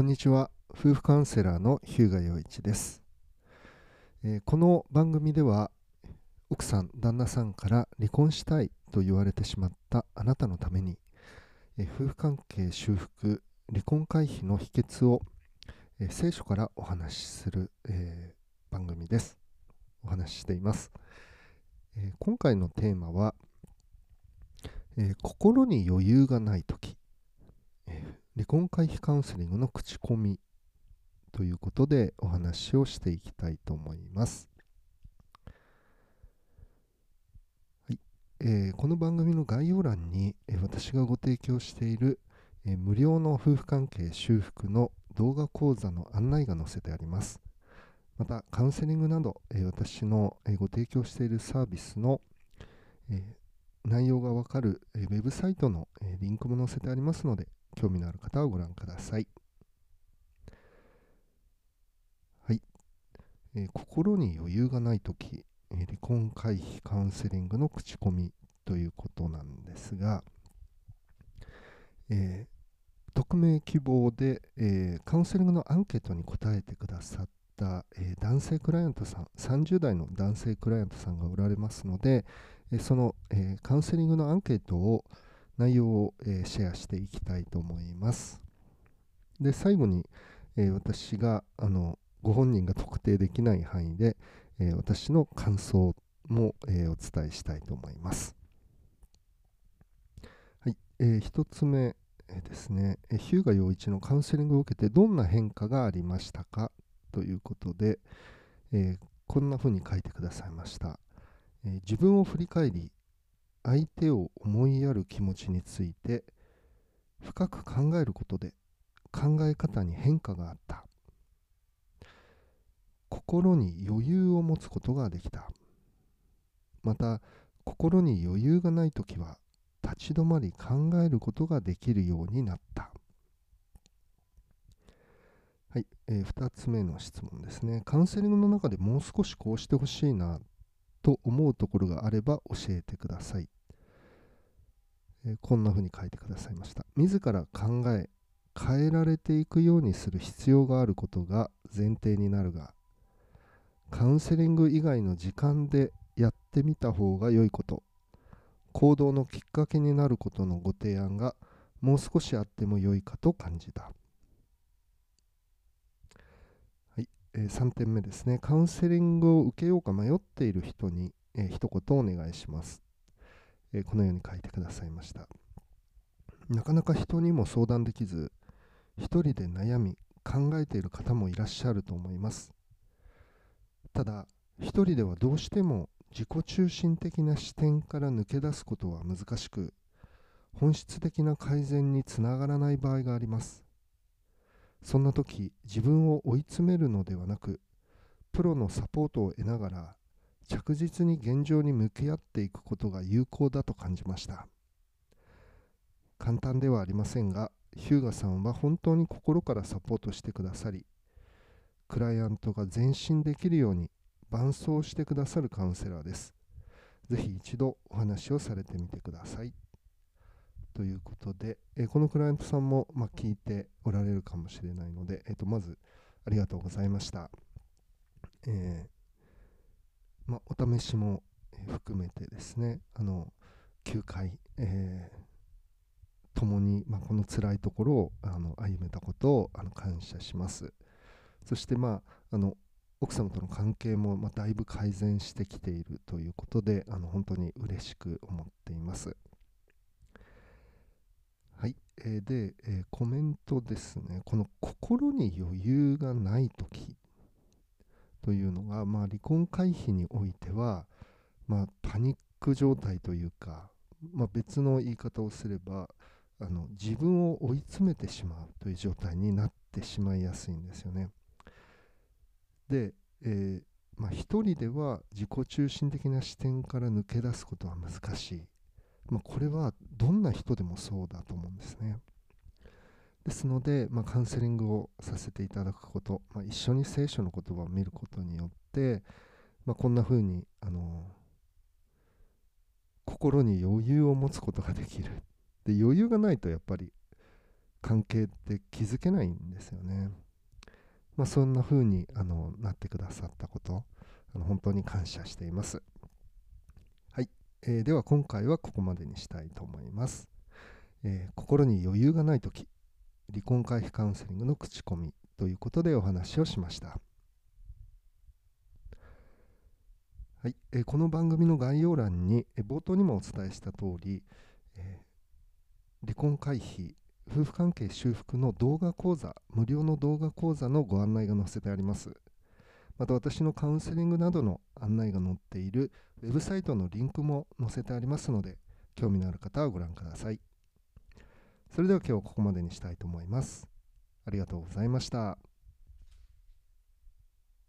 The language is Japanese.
こんにちは。夫婦カウンセラーの日向洋一です、えー、この番組では奥さん旦那さんから離婚したいと言われてしまったあなたのために、えー、夫婦関係修復離婚回避の秘訣を、えー、聖書からお話しする、え番組です。お話ししています、え今回のテーマは、え心に余裕がない時、え離婚回避カウンセリングの口コミということでお話をしていきたいと思います。はいえー、この番組の概要欄に、えー、私がご提供している、えー、無料の夫婦関係修復の動画講座の案内が載せてあります。また、カウンセリングなど、え私の、えご提供しているサービスの、え内容がわかる、ウェブサイトの、リンクも載せてありますので、興味のある方はご覧ください。はい。えー、心に余裕がないとき、離婚回避カウンセリングの口コミということなんですが、えー、匿名希望で、えカウンセリングのアンケートに答えてくださった、え男性クライアントさん、30代の男性クライアントさんがおられますので、えその、えカウンセリングのアンケートを、内容を、え、シェアしていきたいと思います。で、最後に、え、私があのご本人が特定できない範囲で、え、私の感想も、えお伝えしたいと思います。はい、えー、1つ目、ですね、え日向陽一のカウンセリングを受けてどんな変化がありましたか？ということで、えこんなふうに書いてくださいました。え自分を振り返り相手を思いやる気持ちについて深く考えることで考え方に変化があった。心に余裕を持つことができた。また心に余裕がない時は立ち止まり考えることができるようになった。はい、えー、2つ目の質問ですね。カウンセリングの中でもう少しこうしてほしいなと思うところがあれば教えてください。えー、こんな風に書いてくださいました。自ら考え、変えられていくようにする必要があることが前提になるが、カウンセリング以外の時間でやってみた方が良いこと、行動のきっかけになることのご提案がもう少しあっても良いかと感じた。えー、3点目ですね。カウンセリングを受けようか迷っている人に、えー、一言お願いします、えー、このように書いてくださいました。なかなか人にも相談できず、一人で悩み、考えている方もいらっしゃると思います。ただ、一人ではどうしても自己中心的な視点から抜け出すことは難しく、本質的な改善につながらない場合があります。そんな時自分を追い詰めるのではなくプロのサポートを得ながら着実に現状に向き合っていくことが有効だと感じました簡単ではありませんが日向さんは本当に心からサポートしてくださりクライアントが前進できるように伴走してくださるカウンセラーですぜひ一度お話をされてみてください。ということで、え、このクライアントさんも、ま、聞いておられるかもしれないので、えー、とまずありがとうございました。えー、ま、お試しも含めてですね、あの9回、えー、共に、まあ、この辛いところをあの歩めたことをあの感謝します。そして、まあ、あの奥様との関係も、ま、だいぶ改善してきているということであの本当に嬉しく思っています。え、で、え、コメントですね。この心に余裕がないときというのが、まあ、離婚回避においては、まあ、パニック状態というか、まあ、別の言い方をすればあの自分を追い詰めてしまうという状態になってしまいやすいんですよね。で、えーまあ、一人では自己中心的な視点から抜け出すことは難しい。まあ、これはどんな人でもそうだと思うんですね。ですので、まあ、カウンセリングをさせていただくこと、まあ、一緒に聖書の言葉を見ることによって、まあ、こんな風にあの心に余裕を持つことができるで余裕がないとやっぱり関係って気づけないんですよね。まあ、そんな風にあになってくださったことあの本当に感謝しています。えー、では今回はここまでにしたいと思います。えー、心に余裕がない時離婚回避カウンセリングの口コミということでお話をしました。はい、えー、この番組の概要欄に、えー、冒頭にもお伝えした通り、えー、離婚回避夫婦関係修復の動画講座無料の動画講座のご案内が載せてありますまた私のカウンセリングなどの案内が載っているウェブサイトのリンクも載せてありますので興味のある方はご覧くださいそれでは今日はここまでにしたいと思いますありがとうございました。